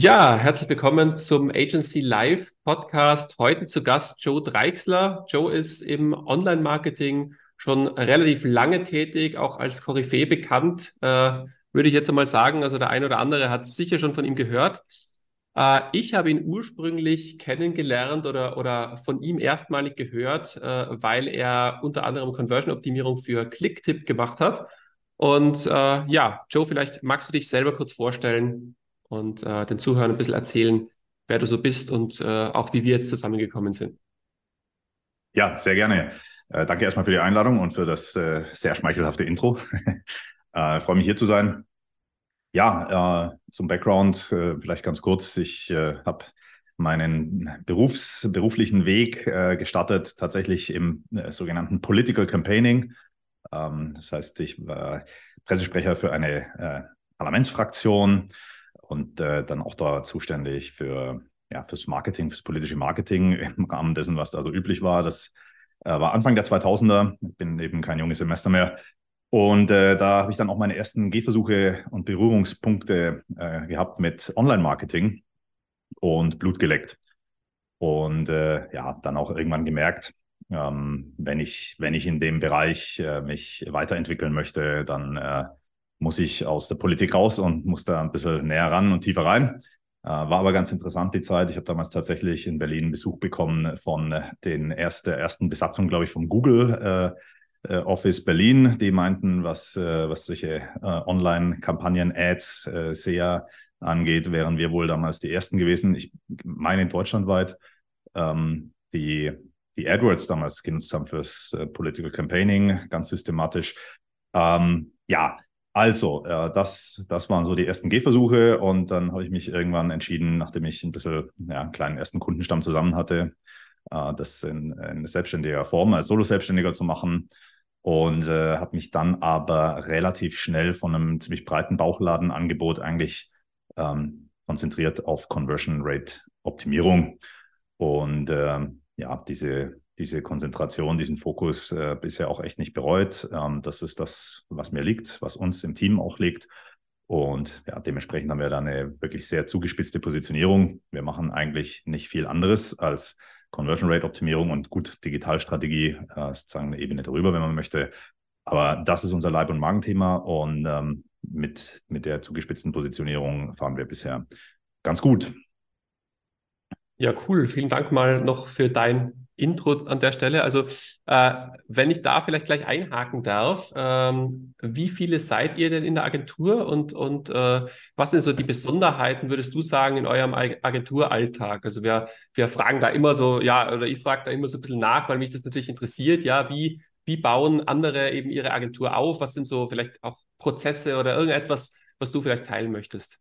Ja, herzlich willkommen zum Agency Live Podcast. Heute zu Gast Joe Dreixler. Joe ist im Online-Marketing schon relativ lange tätig, auch als Koryphäe bekannt, äh, würde ich jetzt einmal sagen. Also der eine oder andere hat sicher schon von ihm gehört. Äh, ich habe ihn ursprünglich kennengelernt oder, oder von ihm erstmalig gehört, äh, weil er unter anderem Conversion-Optimierung für Clicktip gemacht hat. Und äh, ja, Joe, vielleicht magst du dich selber kurz vorstellen, und äh, den Zuhörern ein bisschen erzählen, wer du so bist und äh, auch wie wir jetzt zusammengekommen sind. Ja, sehr gerne. Äh, danke erstmal für die Einladung und für das äh, sehr schmeichelhafte Intro. äh, freue mich hier zu sein. Ja, äh, zum Background vielleicht ganz kurz. Ich habe meinen Berufs-, beruflichen Weg gestartet, tatsächlich im sogenannten Political Campaigning. Ähm, das heißt, ich war Pressesprecher für eine Parlamentsfraktion, und äh, dann auch da zuständig für ja, fürs Marketing, fürs politische Marketing im Rahmen dessen, was da so üblich war. Das äh, war Anfang der 2000er. Ich bin eben kein junges Semester mehr. Und äh, da habe ich dann auch meine ersten Gehversuche und Berührungspunkte äh, gehabt mit Online-Marketing und Blut geleckt. Und äh, ja, dann auch irgendwann gemerkt, ähm, wenn, ich, wenn ich in dem Bereich äh, mich weiterentwickeln möchte, dann äh, muss ich aus der Politik raus und muss da ein bisschen näher ran und tiefer rein. Äh, war aber ganz interessant die Zeit. Ich habe damals tatsächlich in Berlin Besuch bekommen von den erste, ersten Besatzungen, glaube ich, vom Google äh, äh, Office Berlin. Die meinten, was, äh, was solche äh, Online-Kampagnen, Ads, äh, SEA angeht, wären wir wohl damals die ersten gewesen. Ich meine deutschlandweit, ähm, die die AdWords damals genutzt haben fürs äh, Political Campaigning, ganz systematisch. Ähm, ja, also, äh, das, das waren so die ersten Gehversuche und dann habe ich mich irgendwann entschieden, nachdem ich ein bisschen ja, einen kleinen ersten Kundenstamm zusammen hatte, äh, das in, in selbstständiger Form als Solo-Selbstständiger zu machen und äh, habe mich dann aber relativ schnell von einem ziemlich breiten Bauchladenangebot eigentlich ähm, konzentriert auf Conversion Rate Optimierung und äh, ja, diese diese Konzentration, diesen Fokus äh, bisher auch echt nicht bereut. Ähm, das ist das, was mir liegt, was uns im Team auch liegt. Und ja, dementsprechend haben wir da eine wirklich sehr zugespitzte Positionierung. Wir machen eigentlich nicht viel anderes als Conversion Rate Optimierung und gut Digitalstrategie, äh, sozusagen eine Ebene darüber, wenn man möchte. Aber das ist unser Leib- und Magenthema und ähm, mit, mit der zugespitzten Positionierung fahren wir bisher ganz gut. Ja, cool. Vielen Dank mal noch für dein Intro an der Stelle. Also, äh, wenn ich da vielleicht gleich einhaken darf, ähm, wie viele seid ihr denn in der Agentur und, und äh, was sind so die Besonderheiten, würdest du sagen, in eurem Agenturalltag? Also, wir, wir fragen da immer so, ja, oder ich frage da immer so ein bisschen nach, weil mich das natürlich interessiert, ja, wie, wie bauen andere eben ihre Agentur auf? Was sind so vielleicht auch Prozesse oder irgendetwas, was du vielleicht teilen möchtest?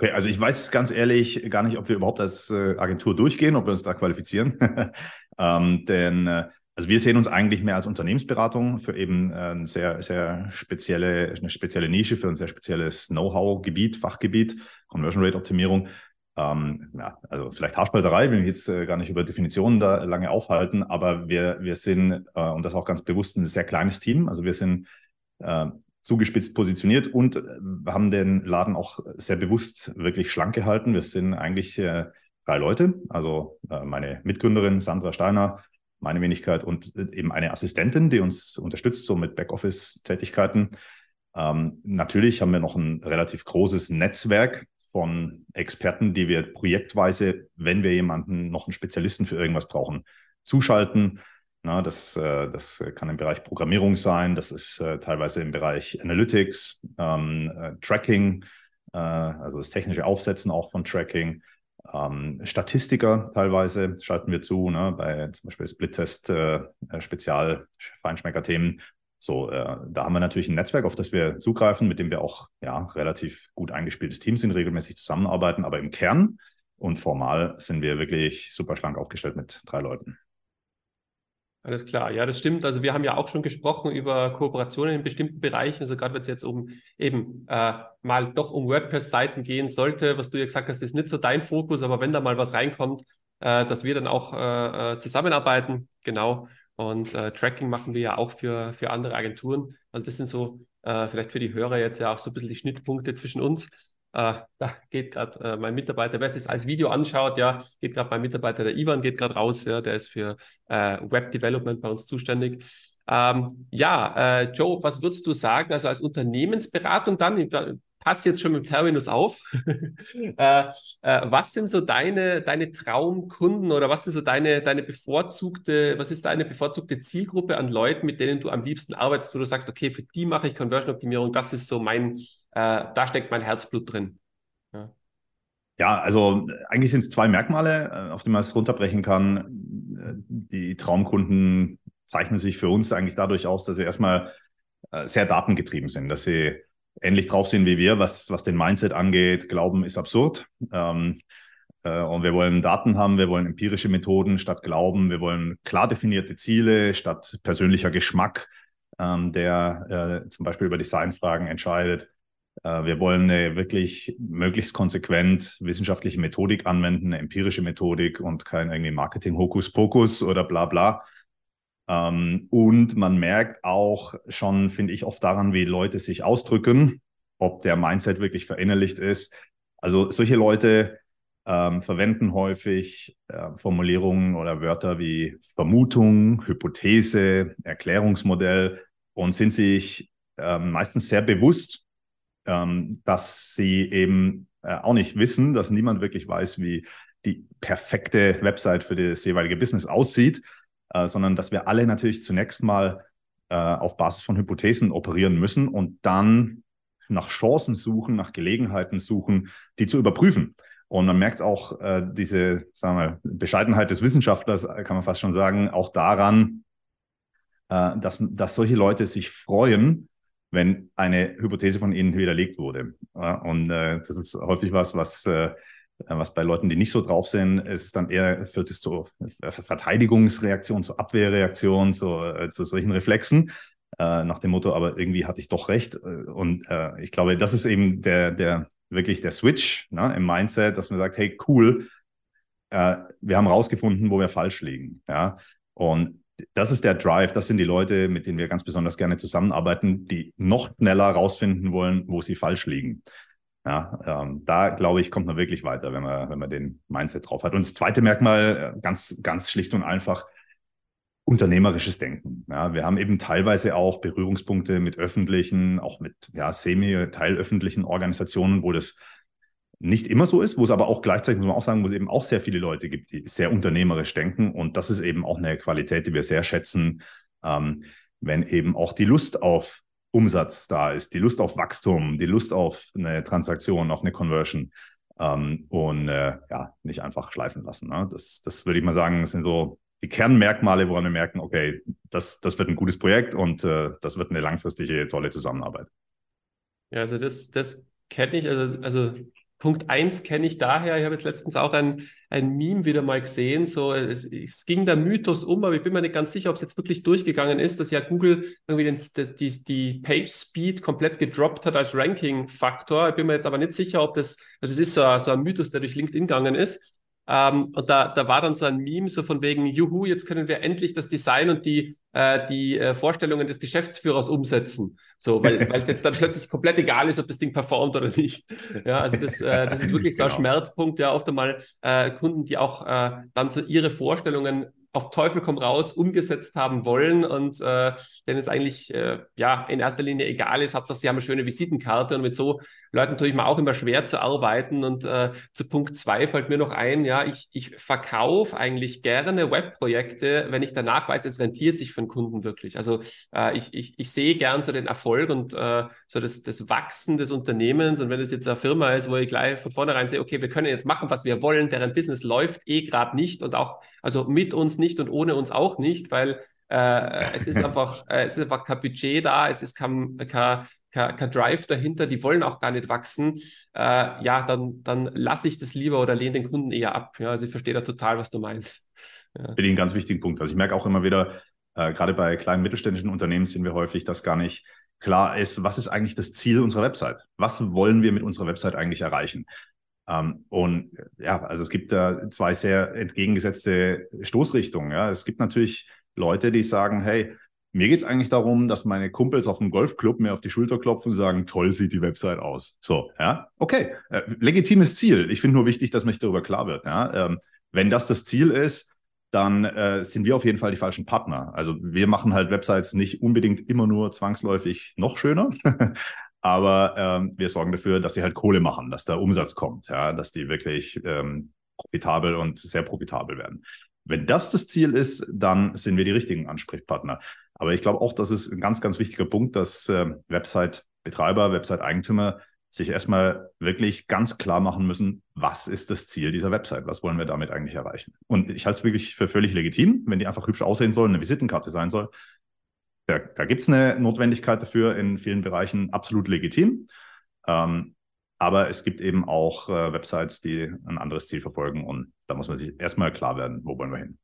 Okay, also ich weiß ganz ehrlich gar nicht, ob wir überhaupt als äh, Agentur durchgehen, ob wir uns da qualifizieren. ähm, denn äh, also wir sehen uns eigentlich mehr als Unternehmensberatung für eben äh, eine sehr, sehr spezielle, eine spezielle Nische, für ein sehr spezielles Know-how-Gebiet, Fachgebiet, Conversion Rate Optimierung. Ähm, ja, also vielleicht Haarspalterei, will ich jetzt gar nicht über Definitionen da lange aufhalten, aber wir, wir sind, äh, und das auch ganz bewusst, ein sehr kleines Team. Also wir sind äh, zugespitzt positioniert und äh, haben den Laden auch sehr bewusst wirklich schlank gehalten. Wir sind eigentlich äh, drei Leute, also äh, meine Mitgründerin Sandra Steiner, meine Wenigkeit und eben eine Assistentin, die uns unterstützt, so mit Backoffice-Tätigkeiten. Ähm, natürlich haben wir noch ein relativ großes Netzwerk von Experten, die wir projektweise, wenn wir jemanden, noch einen Spezialisten für irgendwas brauchen, zuschalten. Na, das, äh, das kann im Bereich Programmierung sein, das ist äh, teilweise im Bereich Analytics, ähm, äh, Tracking, äh, also das technische Aufsetzen auch von Tracking. Ähm, Statistiker teilweise schalten wir zu, ne, bei zum Beispiel Split-Test, äh, äh, Spezial, Feinschmecker-Themen. So, da haben wir natürlich ein Netzwerk, auf das wir zugreifen, mit dem wir auch ja, relativ gut eingespieltes Team sind, regelmäßig zusammenarbeiten, aber im Kern und formal sind wir wirklich super schlank aufgestellt mit drei Leuten. Alles klar, ja, das stimmt. Also wir haben ja auch schon gesprochen über Kooperationen in bestimmten Bereichen. Also gerade wenn es jetzt um eben äh, mal doch um WordPress-Seiten gehen sollte, was du ja gesagt hast, ist nicht so dein Fokus, aber wenn da mal was reinkommt, äh, dass wir dann auch äh, äh zusammenarbeiten, genau. Und äh, Tracking machen wir ja auch für, für andere Agenturen. Also das sind so äh, vielleicht für die Hörer jetzt ja auch so ein bisschen die Schnittpunkte zwischen uns. Äh, da geht gerade äh, mein Mitarbeiter, wer es sich als Video anschaut, ja, geht gerade mein Mitarbeiter, der Ivan, geht gerade raus, ja, der ist für äh, Web Development bei uns zuständig. Ähm, ja, äh, Joe, was würdest du sagen, also als Unternehmensberatung dann, ich passe jetzt schon mit Terminus auf, äh, äh, was sind so deine, deine Traumkunden oder was sind so deine, deine bevorzugte, was ist deine bevorzugte Zielgruppe an Leuten, mit denen du am liebsten arbeitest, wo du sagst, okay, für die mache ich Conversion-Optimierung, das ist so mein, äh, da steckt mein Herzblut drin. Ja. Ja, also eigentlich sind es zwei Merkmale, äh, auf die man es runterbrechen kann. Die Traumkunden zeichnen sich für uns eigentlich dadurch aus, dass sie erstmal äh, sehr datengetrieben sind, dass sie ähnlich drauf sind wie wir, was, was den Mindset angeht. Glauben ist absurd. Ähm, äh, und wir wollen Daten haben, wir wollen empirische Methoden statt Glauben, wir wollen klar definierte Ziele statt persönlicher Geschmack, ähm, der äh, zum Beispiel über Designfragen entscheidet. Äh, wir wollen eine wirklich möglichst konsequent wissenschaftliche Methodik anwenden, eine empirische Methodik und kein irgendwie Marketing-Hokuspokus oder bla bla. Ähm, und man merkt auch schon, finde ich, oft daran, wie Leute sich ausdrücken, ob der Mindset wirklich verinnerlicht ist. Also solche Leute ähm, verwenden häufig äh, Formulierungen oder Wörter wie Vermutung, Hypothese, Erklärungsmodell und sind sich äh, meistens sehr bewusst, ähm, dass sie eben äh, auch nicht wissen, dass niemand wirklich weiß, wie die perfekte Website für das jeweilige Business aussieht äh, sondern dass wir alle natürlich zunächst mal äh, auf Basis von Hypothesen operieren müssen und dann nach Chancen suchen, nach Gelegenheiten suchen, die zu überprüfen. Und man merkt auch äh, diese sagen wir, Bescheidenheit des Wissenschaftlers, äh, kann man fast schon sagen, auch daran, äh, dass, dass solche Leute sich freuen, wenn eine Hypothese von ihnen widerlegt wurde. und äh, das ist häufig was, was äh, was bei Leuten, die nicht so drauf sind, ist dann eher, führt es zu Verteidigungsreaktionen, zu Abwehrreaktionen, zu, äh, zu solchen Reflexen. Äh, nach dem Motto, aber irgendwie hatte ich doch recht. Äh, und äh, ich glaube, das ist eben der, der wirklich der Switch ne, im Mindset, dass man sagt, hey, cool, äh, wir haben rausgefunden, wo wir falsch liegen. Ja? Und das ist der Drive, das sind die Leute, mit denen wir ganz besonders gerne zusammenarbeiten, die noch schneller rausfinden wollen, wo sie falsch liegen. Ja, ähm, da glaube ich, kommt man wirklich weiter, wenn man, wenn man den Mindset drauf hat. Und das zweite Merkmal, äh, ganz, ganz schlicht und einfach, unternehmerisches Denken. Ja, wir haben eben teilweise auch Berührungspunkte mit öffentlichen, auch mit ja, semi-teilöffentlichen Organisationen, wo das nicht immer so ist, wo es aber auch gleichzeitig, muss man auch sagen, wo es eben auch sehr viele Leute gibt, die sehr unternehmerisch denken. Und das ist eben auch eine Qualität, die wir sehr schätzen, ähm, wenn eben auch die Lust auf Umsatz da ist, die Lust auf Wachstum, die Lust auf eine Transaktion, auf eine Conversion ähm, und äh, ja, nicht einfach schleifen lassen. Ne? Das, das würde ich mal sagen, sind so die Kernmerkmale, woran wir merken, okay, das, das wird ein gutes Projekt und äh, das wird eine langfristige, tolle Zusammenarbeit. Ja, also das, das kenne ich, also, also Punkt 1 kenne ich daher. Ich habe jetzt letztens auch ein, ein Meme wieder mal gesehen. So, es, es, ging der Mythos um, aber ich bin mir nicht ganz sicher, ob es jetzt wirklich durchgegangen ist, dass ja Google irgendwie den, die, die Page Speed komplett gedroppt hat als Ranking-Faktor. Ich bin mir jetzt aber nicht sicher, ob das, also das ist so, so ein Mythos, der durch LinkedIn gegangen ist. Ähm, und da, da war dann so ein Meme so von wegen, juhu, jetzt können wir endlich das Design und die, äh, die äh, Vorstellungen des Geschäftsführers umsetzen. So, weil, es jetzt dann plötzlich komplett egal ist, ob das Ding performt oder nicht. Ja, also das, äh, das ist wirklich so ein genau. Schmerzpunkt, ja, oft einmal äh, Kunden, die auch äh, dann so ihre Vorstellungen auf Teufel komm raus umgesetzt haben wollen und äh, denen es eigentlich äh, ja in erster Linie egal ist, Hauptsache sie haben eine schöne Visitenkarte und mit so Leuten tue ich mir auch immer schwer zu arbeiten und äh, zu Punkt zwei fällt mir noch ein, ja, ich, ich verkaufe eigentlich gerne Webprojekte, wenn ich danach weiß, es rentiert sich für den Kunden wirklich. Also äh, ich, ich, ich sehe gern so den Erfolg und äh, so das, das Wachsen des Unternehmens und wenn es jetzt eine Firma ist, wo ich gleich von vornherein sehe, okay, wir können jetzt machen, was wir wollen, deren Business läuft eh gerade nicht und auch, also mit uns nicht und ohne uns auch nicht, weil äh, es ist einfach, äh, es ist einfach kein Budget da, es ist kein, kein, kein, kein Drive dahinter, die wollen auch gar nicht wachsen. Äh, ja, dann, dann lasse ich das lieber oder lehne den Kunden eher ab. Ja, also ich verstehe da total, was du meinst. Ja. Finde ich einen ganz wichtigen Punkt. Also ich merke auch immer wieder, äh, gerade bei kleinen mittelständischen Unternehmen sind wir häufig, dass gar nicht klar ist, was ist eigentlich das Ziel unserer Website? Was wollen wir mit unserer Website eigentlich erreichen? Ähm, und ja, also es gibt da zwei sehr entgegengesetzte Stoßrichtungen. Ja. Es gibt natürlich Leute, die sagen, hey, mir geht es eigentlich darum, dass meine Kumpels auf dem Golfclub mir auf die Schulter klopfen und sagen, toll sieht die Website aus. So, ja, okay, äh, legitimes Ziel. Ich finde nur wichtig, dass man sich darüber klar wird. Ja? Ähm, wenn das das Ziel ist, dann äh, sind wir auf jeden Fall die falschen Partner. Also wir machen halt Websites nicht unbedingt immer nur zwangsläufig noch schöner, aber ähm, wir sorgen dafür, dass sie halt Kohle machen, dass da Umsatz kommt, ja, dass die wirklich ähm, profitabel und sehr profitabel werden. Wenn das das Ziel ist, dann sind wir die richtigen Ansprechpartner. Aber ich glaube auch, das ist ein ganz, ganz wichtiger Punkt, dass äh, Website-Betreiber, Website-Eigentümer sich erstmal wirklich ganz klar machen müssen, was ist das Ziel dieser Website? Was wollen wir damit eigentlich erreichen? Und ich halte es wirklich für völlig legitim, wenn die einfach hübsch aussehen soll, eine Visitenkarte sein soll. Da, da gibt es eine Notwendigkeit dafür in vielen Bereichen, absolut legitim. Ähm, aber es gibt eben auch äh, Websites, die ein anderes Ziel verfolgen und da muss man sich erstmal klar werden, wo wollen wir hin.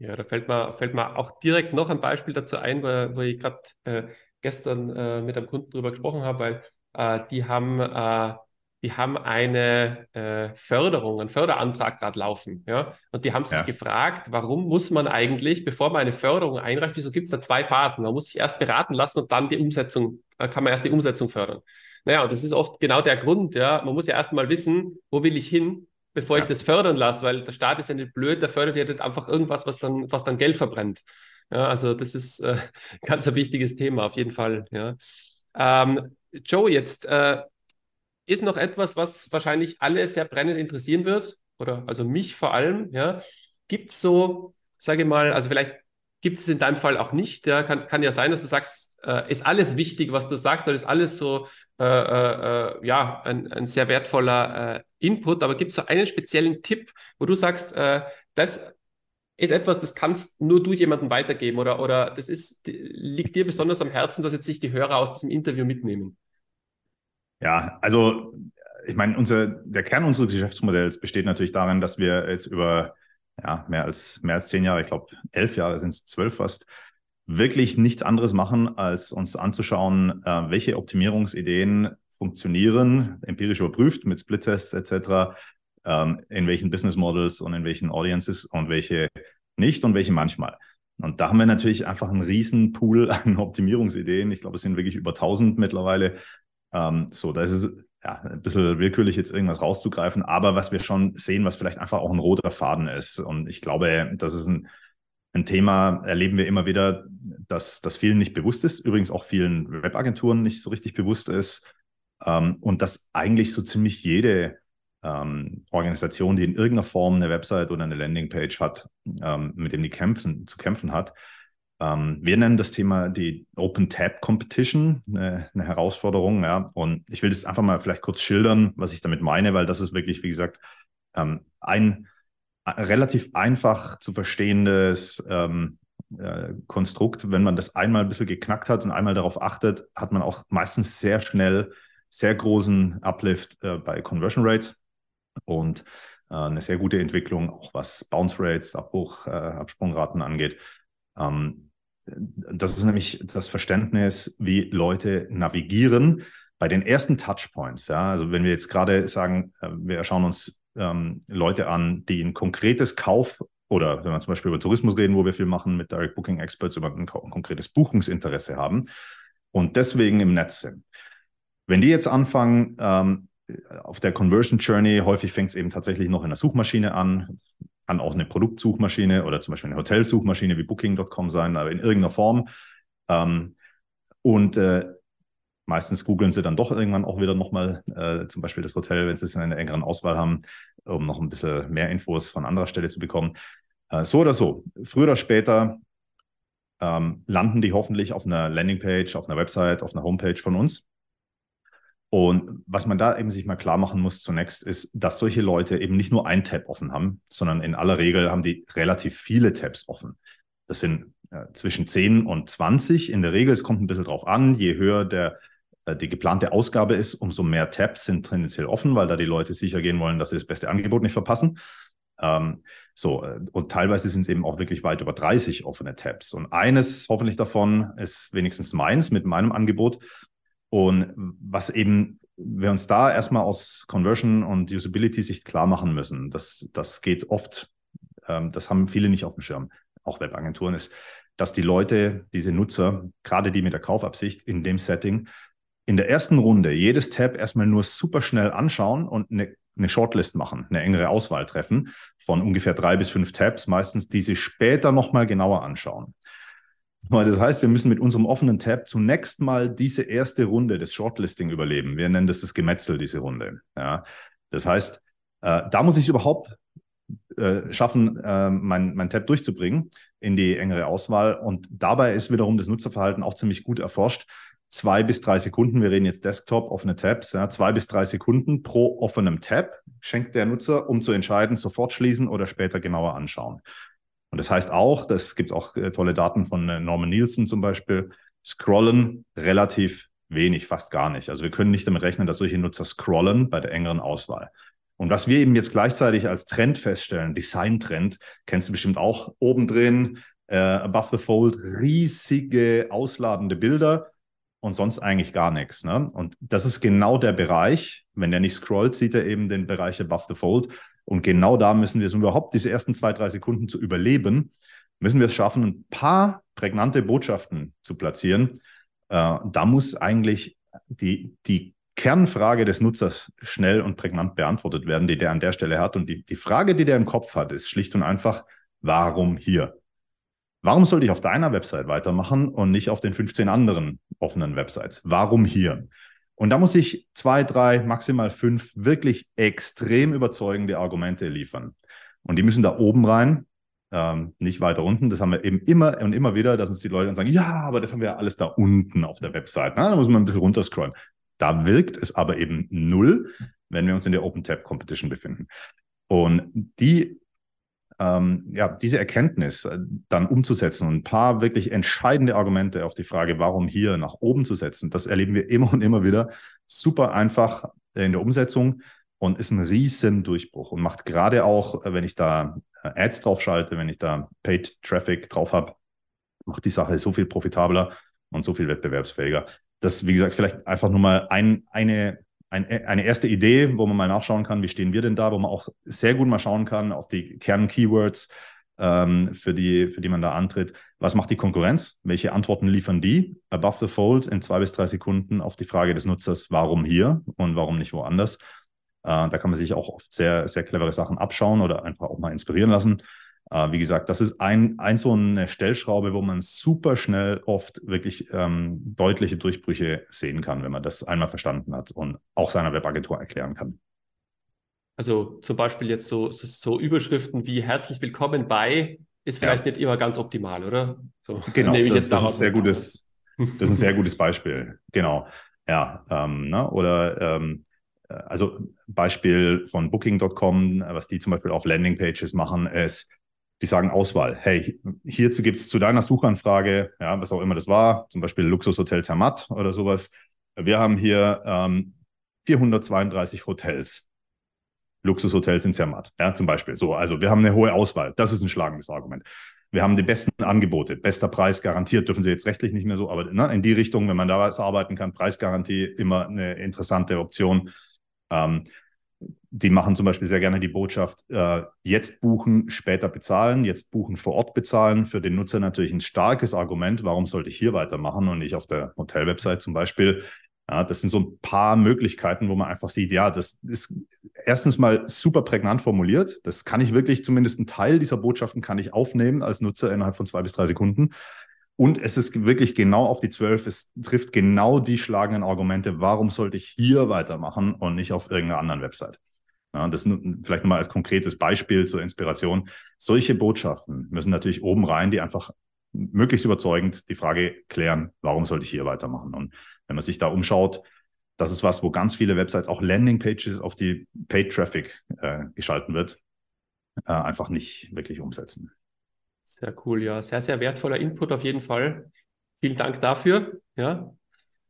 Ja, da fällt mir, fällt mir auch direkt noch ein Beispiel dazu ein, wo, wo ich gerade äh, gestern äh, mit einem Kunden drüber gesprochen habe, weil äh, die haben, äh, die haben eine äh, Förderung, einen Förderantrag gerade laufen. Ja? Und die haben sich ja. gefragt, warum muss man eigentlich, bevor man eine Förderung einreicht, wieso gibt es da zwei Phasen? Man muss sich erst beraten lassen und dann die Umsetzung, kann man erst die Umsetzung fördern. Naja, und das ist oft genau der Grund, ja. Man muss ja erst mal wissen, wo will ich hin, bevor ja. ich das fördern lasse, weil der Staat ist ja nicht blöd, der fördert ja nicht einfach irgendwas, was dann, was dann Geld verbrennt. Ja, also das ist äh, ganz ein wichtiges Thema, auf jeden Fall. Ja. Ähm, Joe, jetzt äh, ist noch etwas, was wahrscheinlich alle sehr brennend interessieren wird, oder also mich vor allem, ja. Gibt es so, sage ich mal, also vielleicht gibt es in deinem Fall auch nicht. Ja, kann, kann ja sein, dass du sagst, äh, ist alles wichtig, was du sagst, oder ist alles so, äh, äh, äh ja, ein, ein, sehr wertvoller äh, Input. Aber gibt es so einen speziellen Tipp, wo du sagst, äh, das ist etwas, das kannst nur du jemandem weitergeben oder, oder das ist, liegt dir besonders am Herzen, dass jetzt sich die Hörer aus diesem Interview mitnehmen? Ja, also ich meine, unser, der Kern unseres Geschäftsmodells besteht natürlich darin, dass wir jetzt über ja, mehr als mehr als zehn Jahre, ich glaube elf Jahre sind es zwölf fast, wirklich nichts anderes machen, als uns anzuschauen, äh, welche Optimierungsideen funktionieren, empirisch überprüft mit Split-Tests etc., ähm, in welchen Business Models und in welchen Audiences und welche nicht und welche manchmal. Und da haben wir natürlich einfach einen riesen Pool an Optimierungsideen. Ich glaube, es sind wirklich über 1000 mittlerweile. Ähm, so, da ist es ja, ein bisschen willkürlich jetzt irgendwas rauszugreifen, aber was wir schon sehen, was vielleicht einfach auch ein roter Faden ist. Und ich glaube, das ist ein, ein Thema, erleben wir immer wieder, dass das vielen nicht bewusst ist, übrigens auch vielen Webagenturen nicht so richtig bewusst ist. Ähm, und dass eigentlich so ziemlich jede ähm, Organisation, die in irgendeiner Form eine Website oder eine Landingpage hat, ähm, mit dem die kämpfen, zu kämpfen hat, wir nennen das Thema die Open Tab Competition, eine, eine, Herausforderung. Ja. Und ich will das einfach mal vielleicht kurz schildern, was ich damit meine, weil das ist wirklich, wie gesagt, ähm, ein relativ einfach zu verstehendes ähm, äh, Konstrukt. Wenn man das einmal ein bisschen geknackt hat und einmal darauf achtet, hat man auch meistens sehr schnell sehr großen Uplift äh, bei Conversion Rates und äh, eine sehr gute Entwicklung, auch was Bounce Rates, Abbruch, äh, Absprungraten angeht. Ähm, das ist nämlich das Verständnis, wie Leute navigieren bei den ersten Touchpoints. Ja? Also wenn wir jetzt gerade sagen, äh, wir schauen uns ähm, Leute an, die ein konkretes Kauf oder wenn wir zum Beispiel über Tourismus reden, wo wir viel machen mit Direct Booking Experts, über ein, ein konkretes Buchungsinteresse haben und deswegen im Netz sind. Wenn die jetzt anfangen, ähm, auf der Conversion Journey, häufig fängt es eben tatsächlich noch in der Suchmaschine an, kann auch eine Produktsuchmaschine oder zum Beispiel eine Hotelsuchmaschine wie Booking.com sein, aber in irgendeiner Form. Ähm, und äh, meistens googeln sie dann doch irgendwann auch wieder nochmal äh, zum Beispiel das Hotel, wenn sie es in einer engeren Auswahl haben, um noch ein bisschen mehr Infos von anderer Stelle zu bekommen. Äh, so oder so, früher oder später ähm, landen die hoffentlich auf einer Landingpage, auf einer Website, auf einer Homepage von uns. Und was man da eben sich mal klar machen muss zunächst ist, dass solche Leute eben nicht nur ein Tab offen haben, sondern in aller Regel haben die relativ viele Tabs offen. Das sind äh, zwischen 10 und 20 in der Regel. Es kommt ein bisschen drauf an. Je höher der, äh, die geplante Ausgabe ist, umso mehr Tabs sind tendenziell offen, weil da die Leute sicher gehen wollen, dass sie das beste Angebot nicht verpassen. Ähm, so, äh, und teilweise sind es eben auch wirklich weit über 30 offene Tabs. Und eines hoffentlich davon ist wenigstens meins mit meinem Angebot. Und was eben wir uns da erstmal aus Conversion und Usability-Sicht klar machen müssen, das, das geht oft, ähm, das haben viele nicht auf dem Schirm, auch Webagenturen, ist, dass die Leute, diese Nutzer, gerade die mit der Kaufabsicht in dem Setting, in der ersten Runde jedes Tab erstmal nur super schnell anschauen und eine, eine Shortlist machen, eine engere Auswahl treffen von ungefähr drei bis fünf Tabs, meistens diese später nochmal genauer anschauen. Das heißt, wir müssen mit unserem offenen Tab zunächst mal diese erste Runde des Shortlisting überleben. Wir nennen das das Gemetzel, diese Runde. Ja. Das heißt, äh, da muss ich überhaupt äh, schaffen, äh, mein, mein Tab durchzubringen in die engere Auswahl. Und dabei ist wiederum das Nutzerverhalten auch ziemlich gut erforscht. Zwei bis drei Sekunden, wir reden jetzt Desktop, offene Tabs, ja, zwei bis drei Sekunden pro offenem Tab schenkt der Nutzer, um zu entscheiden, sofort schließen oder später genauer anschauen. Und das heißt auch, das gibt es auch äh, tolle Daten von äh, Norman Nielsen zum Beispiel, scrollen relativ wenig, fast gar nicht. Also wir können nicht damit rechnen, dass solche Nutzer scrollen bei der engeren Auswahl. Und was wir eben jetzt gleichzeitig als Trend feststellen, Design-Trend, kennst du bestimmt auch, oben drin, äh, above the fold, riesige ausladende Bilder und sonst eigentlich gar nichts. Ne? Und das ist genau der Bereich, wenn er nicht scrollt, sieht er eben den Bereich above the fold. Und genau da müssen wir es, um überhaupt diese ersten zwei, drei Sekunden zu überleben, müssen wir es schaffen, ein paar prägnante Botschaften zu platzieren. Äh, da muss eigentlich die, die Kernfrage des Nutzers schnell und prägnant beantwortet werden, die der an der Stelle hat. Und die, die Frage, die der im Kopf hat, ist schlicht und einfach, warum hier? Warum sollte ich auf deiner Website weitermachen und nicht auf den 15 anderen offenen Websites? Warum hier? Und da muss ich zwei, drei, maximal fünf wirklich extrem überzeugende Argumente liefern. Und die müssen da oben rein, ähm, nicht weiter unten. Das haben wir eben immer und immer wieder, dass uns die Leute dann sagen, ja, aber das haben wir ja alles da unten auf der Website. Na, da muss man ein bisschen runterscrollen. Da wirkt es aber eben null, wenn wir uns in der Open Tab Competition befinden. Und die, ähm, ja, diese Erkenntnis äh, dann umzusetzen und ein paar wirklich entscheidende Argumente auf die Frage, warum hier nach oben zu setzen, das erleben wir immer und immer wieder. Super einfach in der Umsetzung und ist ein riesen Durchbruch und macht gerade auch, äh, wenn ich da äh, Ads drauf schalte, wenn ich da Paid Traffic drauf habe, macht die Sache so viel profitabler und so viel wettbewerbsfähiger das, wie gesagt, vielleicht einfach nur mal ein, eine, ein, eine erste Idee, wo man mal nachschauen kann, wie stehen wir denn da, wo man auch sehr gut mal schauen kann auf die Kern-Keywords, ähm, für, die, für die man da antritt. Was macht die Konkurrenz? Welche Antworten liefern die? Above the fold in zwei bis drei Sekunden auf die Frage des Nutzers, warum hier und warum nicht woanders? Äh, da kann man sich auch oft sehr, sehr clevere Sachen abschauen oder einfach auch mal inspirieren lassen. Äh, wie gesagt, das ist ein, ein so eine Stellschraube, wo man super schnell oft wirklich ähm, deutliche Durchbrüche sehen kann, wenn man das einmal verstanden hat und auch seiner Webagentur erklären kann. Also zum Beispiel jetzt so, so, so Überschriften wie herzlich willkommen bei ist vielleicht ja. nicht immer ganz optimal, oder? So, genau, das, das, ist sehr gutes, das ist ein sehr gutes Beispiel. Genau. Ja, ähm, ne? oder ähm, äh, also Beispiel von Booking.com, was die zum Beispiel auf Landingpages machen, ist, die sagen Auswahl. Hey, hierzu gibt es zu deiner Suchanfrage, ja, was auch immer das war, zum Beispiel Luxushotel Zermatt oder sowas. Wir haben hier ähm, 432 Hotels. Luxushotels in Zermatt, ja, zum Beispiel. So, also wir haben eine hohe Auswahl. Das ist ein schlagendes Argument. Wir haben die besten Angebote, bester Preis garantiert, dürfen sie jetzt rechtlich nicht mehr so, aber ne, in die Richtung, wenn man da was arbeiten kann, Preisgarantie immer eine interessante Option. Ähm, die machen zum Beispiel sehr gerne die Botschaft, äh, jetzt buchen, später bezahlen, jetzt buchen, vor Ort bezahlen. Für den Nutzer natürlich ein starkes Argument, warum sollte ich hier weitermachen und nicht auf der Hotel-Website zum Beispiel. Ja, das sind so ein paar Möglichkeiten, wo man einfach sieht, ja, das ist erstens mal super prägnant formuliert. Das kann ich wirklich, zumindest einen Teil dieser Botschaften kann ich aufnehmen als Nutzer innerhalb von zwei bis drei Sekunden. Und es ist wirklich genau auf die zwölf. Es trifft genau die schlagenden Argumente. Warum sollte ich hier weitermachen und nicht auf irgendeiner anderen Website? Ja, das vielleicht nochmal als konkretes Beispiel zur Inspiration. Solche Botschaften müssen natürlich oben rein, die einfach möglichst überzeugend die Frage klären, warum sollte ich hier weitermachen? Und wenn man sich da umschaut, das ist was, wo ganz viele Websites, auch Landingpages auf die Paid Traffic äh, geschalten wird, äh, einfach nicht wirklich umsetzen. Sehr cool, ja. Sehr, sehr wertvoller Input auf jeden Fall. Vielen Dank dafür. Ja.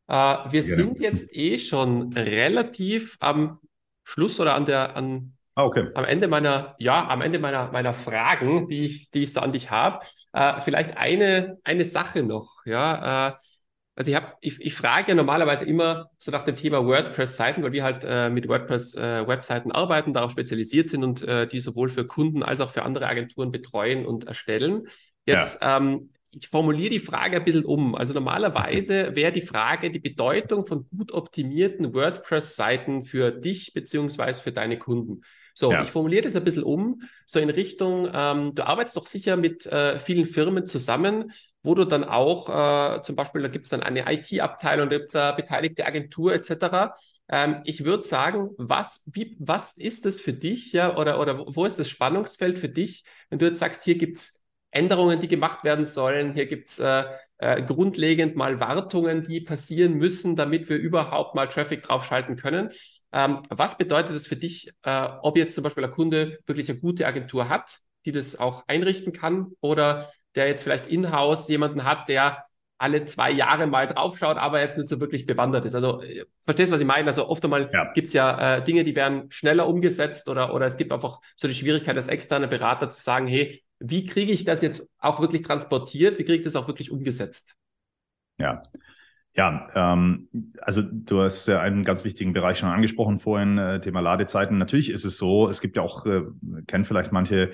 Äh, wir Gerne. sind jetzt eh schon relativ am Schluss oder an der, an, ah, okay. am Ende meiner, ja, am Ende meiner, meiner Fragen, die ich, die ich so an dich habe. Äh, vielleicht eine, eine Sache noch, ja. Äh, also ich habe, ich, ich frage ja normalerweise immer so nach dem Thema WordPress-Seiten, weil wir halt äh, mit WordPress-Webseiten äh, arbeiten, darauf spezialisiert sind und äh, die sowohl für Kunden als auch für andere Agenturen betreuen und erstellen. Jetzt ja. ähm, ich formuliere die Frage ein bisschen um. Also normalerweise wäre die Frage die Bedeutung von gut optimierten WordPress-Seiten für dich beziehungsweise für deine Kunden. So, ja. ich formuliere das ein bisschen um, so in Richtung, ähm, du arbeitest doch sicher mit äh, vielen Firmen zusammen, wo du dann auch, äh, zum Beispiel, da gibt es dann eine IT-Abteilung, da gibt es eine beteiligte Agentur etc. Ähm, ich würde sagen, was, wie, was ist das für dich, ja, oder, oder wo ist das Spannungsfeld für dich, wenn du jetzt sagst, hier gibt es Änderungen, die gemacht werden sollen, hier gibt es äh, äh, grundlegend mal Wartungen, die passieren müssen, damit wir überhaupt mal Traffic draufschalten können. Ähm, was bedeutet das für dich, äh, ob jetzt zum Beispiel ein Kunde wirklich eine gute Agentur hat, die das auch einrichten kann oder der jetzt vielleicht in-house jemanden hat, der alle zwei Jahre mal draufschaut, aber jetzt nicht so wirklich bewandert ist. Also äh, verstehst du, was ich meine? Also oft einmal ja. gibt es ja äh, Dinge, die werden schneller umgesetzt oder, oder es gibt einfach so die Schwierigkeit als externe Berater zu sagen, hey, wie kriege ich das jetzt auch wirklich transportiert? Wie kriege ich das auch wirklich umgesetzt? Ja, ja, ähm, also du hast ja einen ganz wichtigen Bereich schon angesprochen vorhin, äh, Thema Ladezeiten. Natürlich ist es so, es gibt ja auch, äh, kennen vielleicht manche,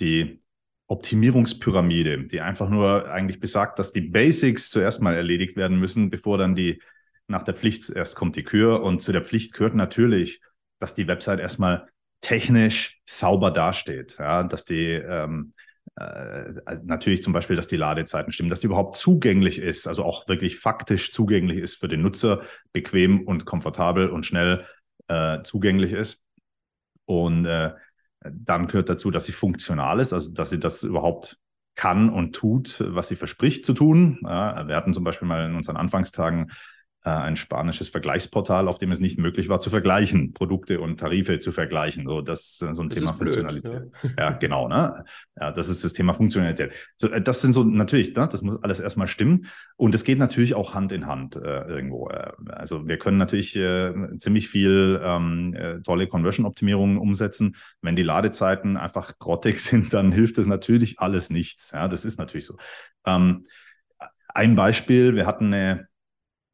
die Optimierungspyramide, die einfach nur eigentlich besagt, dass die Basics zuerst mal erledigt werden müssen, bevor dann die nach der Pflicht erst kommt die Kür. Und zu der Pflicht gehört natürlich, dass die Website erstmal technisch sauber dasteht, ja, dass die ähm, äh, natürlich zum Beispiel, dass die Ladezeiten stimmen, dass die überhaupt zugänglich ist, also auch wirklich faktisch zugänglich ist für den Nutzer, bequem und komfortabel und schnell äh, zugänglich ist. Und äh, dann gehört dazu, dass sie funktional ist, also dass sie das überhaupt kann und tut, was sie verspricht zu tun. Ja, wir hatten zum Beispiel mal in unseren Anfangstagen ein spanisches Vergleichsportal, auf dem es nicht möglich war zu vergleichen, Produkte und Tarife zu vergleichen. So, das ist so ein das Thema Funktionalität. ja. ja. genau. Ne? Ja, das ist das Thema Funktionalität. So, äh, das sind so natürlich, ne, das muss alles erstmal stimmen. Und es geht natürlich auch Hand in Hand äh, irgendwo. Äh, also wir können natürlich äh, ziemlich viel ähm, äh, tolle Conversion-Optimierungen umsetzen. Wenn die Ladezeiten einfach grottig sind, dann hilft das natürlich alles nichts. Ja, das ist natürlich so. Ähm, ein Beispiel, wir hatten eine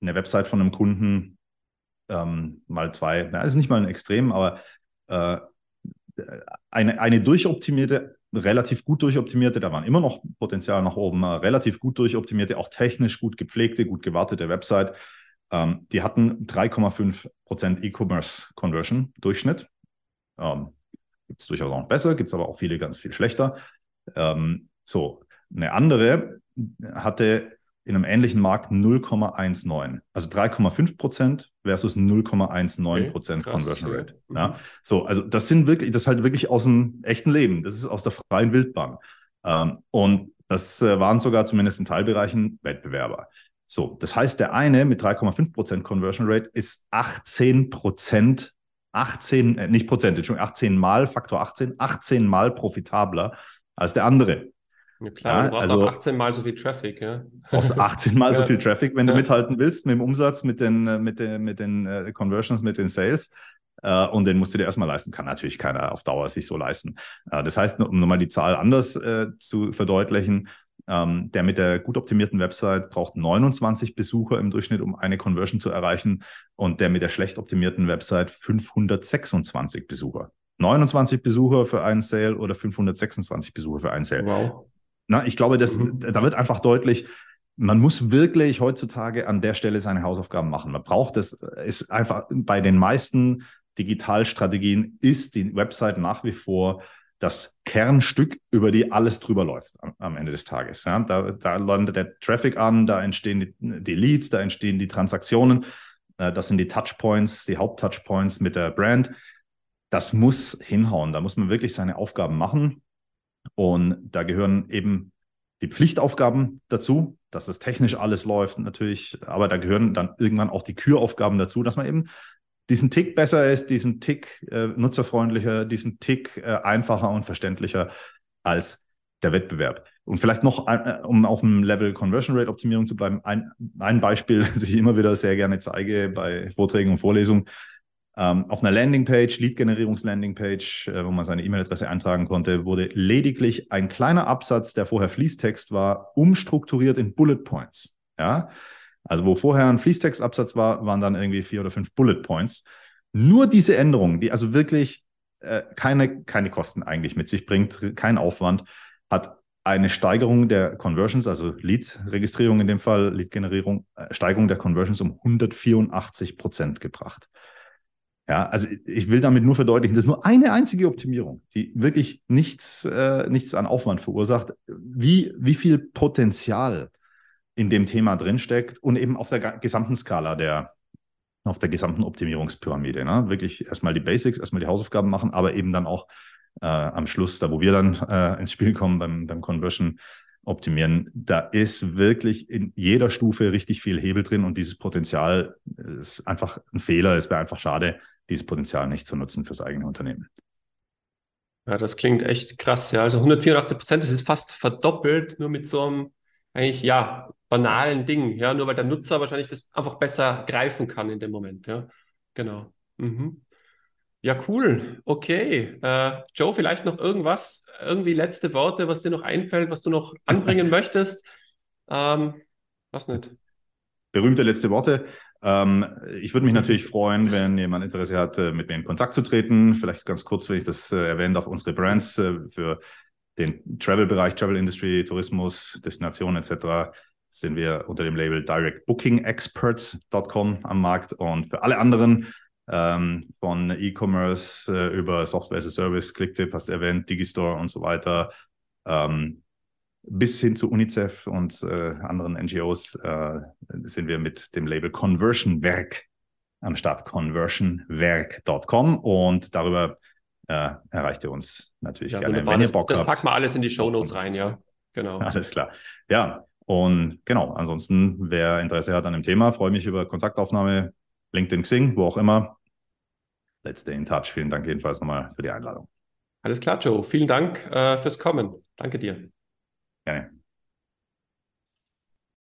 eine Website von einem Kunden ähm, mal zwei, na, ist nicht mal ein Extrem, aber äh, eine, eine durchoptimierte, relativ gut durchoptimierte, da waren immer noch Potenzial nach oben, äh, relativ gut durchoptimierte, auch technisch gut gepflegte, gut gewartete Website. Ähm, die hatten 3,5% E-Commerce Conversion Durchschnitt. Ähm, gibt es durchaus auch besser, gibt es aber auch viele ganz viel schlechter. Ähm, so, eine andere hatte in einem ähnlichen Markt 0,19. Also 3,5 Prozent versus 0,19 Prozent okay, Conversion Rate. Mhm. Ja. So, also das sind wirklich, das ist halt wirklich aus dem echten Leben. Das ist aus der freien Wildbahn. Ähm, und das äh, waren sogar zumindest in Teilbereichen Wettbewerber. So, das heißt, der eine mit 3,5 Prozent Conversion Rate ist 18 Prozent, 18, äh, nicht Prozent, Entschuldigung, 18 mal, Faktor 18, 18 mal profitabler als der andere. Ja, klar, ja, du brauchst also, auch 18 mal so viel Traffic, ja. Brauchst 18 mal ja. so viel Traffic, wenn du mithalten willst mit dem Umsatz, mit den, äh, mit den, mit den uh, Conversions, mit den Sales. Uh, und den musst du dir erstmal leisten. Kann natürlich keiner auf Dauer sich so leisten. Uh, das heißt, um nochmal die Zahl anders zu verdeutlichen, ähm, der mit der gut optimierten Website braucht 29 Besucher im Durchschnitt, um eine Conversion zu erreichen. Und der mit der schlecht optimierten Website 526 Besucher. 29 Besucher für einen Sale oder 526 Besucher für einen Sale. Wow. Na, ich glaube, das, mhm. da wird einfach deutlich, man muss wirklich heutzutage an der Stelle seine Hausaufgaben machen. Man braucht es, ist einfach bei den meisten Digitalstrategien ist die Website nach wie vor das Kernstück, über die alles drüber läuft am, am Ende des Tages. Ja, da, da landet der Traffic an, da entstehen die, die Leads, da entstehen die Transaktionen, äh, das sind die Touchpoints, die Haupttouchpoints mit der Brand. Das muss hinhauen, da muss man wirklich seine Aufgaben machen. Und da gehören eben die Pflichtaufgaben dazu, dass das technisch alles läuft natürlich, aber da gehören dann irgendwann auch die Küraufgaben dazu, dass man eben diesen Tick besser ist, diesen Tick äh, nutzerfreundlicher, diesen Tick äh, einfacher und verständlicher als der Wettbewerb. Und vielleicht noch, ein, äh, um auf dem Level Conversion Rate Optimierung zu bleiben, ein, ein Beispiel, das ich immer wieder sehr gerne zeige bei Vorträgen und Vorlesungen, ähm, auf einer Landingpage, Lead-Generierungs-Landingpage, äh, wo man seine E-Mail-Adresse eintragen konnte, wurde lediglich ein kleiner Absatz, der vorher Fließtext war, umstrukturiert in Bullet Points. Ja, also wo vorher ein Fließtextabsatz war, waren dann irgendwie vier oder fünf Bullet Points. Nur diese Änderung, die also wirklich äh, keine, keine Kosten eigentlich mit sich bringt, kein Aufwand, hat eine Steigerung der Conversions, also Lead-Registrierung in dem Fall, Lead-Generierung, äh, Steigerung der Conversions um 184 Prozent gebracht. Ja, also ich will damit nur verdeutlichen, das ist nur eine einzige Optimierung, die wirklich nichts, äh, nichts an Aufwand verursacht, wie, wie viel Potenzial in dem Thema drinsteckt und eben auf der gesamten Skala der, auf der gesamten Optimierungspyramide. Ne? Wirklich erstmal die Basics, erstmal die Hausaufgaben machen, aber eben dann auch äh, am Schluss, da wo wir dann äh, ins Spiel kommen beim, beim Conversion optimieren, da ist wirklich in jeder Stufe richtig viel Hebel drin und dieses Potenzial ist einfach ein Fehler. Es wäre einfach schade, dieses Potenzial nicht zu nutzen fürs eigene Unternehmen. Ja, das klingt echt krass. Ja, also 184 Prozent, das ist fast verdoppelt, nur mit so einem eigentlich ja banalen Ding. Ja, nur weil der Nutzer wahrscheinlich das einfach besser greifen kann in dem Moment. Ja, genau. Mhm. Ja, cool. Okay. Äh, Joe, vielleicht noch irgendwas, irgendwie letzte Worte, was dir noch einfällt, was du noch anbringen möchtest? Ähm, was nicht? Berühmte letzte Worte. Ähm, ich würde mich natürlich freuen, wenn jemand Interesse hat, äh, mit mir in Kontakt zu treten. Vielleicht ganz kurz, wenn ich das äh, erwähnen darf, unsere Brands äh, für den Travel-Bereich, Travel Industry, Tourismus, Destination etc. sind wir unter dem Label directbookingexperts.com am Markt und für alle anderen ähm, von E-Commerce äh, über Software as a Service, Clicktip hast du erwähnt, Digistore und so weiter, ähm, bis hin zu UNICEF und äh, anderen NGOs äh, sind wir mit dem Label Conversion Werk am Start, conversionwerk.com und darüber äh, erreicht ihr uns natürlich ja, gerne, wenn ihr Bock das, habt. Das packen wir alles in die Show Notes rein, ja. Genau. Alles klar. Ja, und genau, ansonsten, wer Interesse hat an dem Thema, freue mich über Kontaktaufnahme, LinkedIn, Xing, wo auch immer. Let's stay in touch. Vielen Dank jedenfalls nochmal für die Einladung. Alles klar, Joe. Vielen Dank äh, fürs Kommen. Danke dir. Gerne.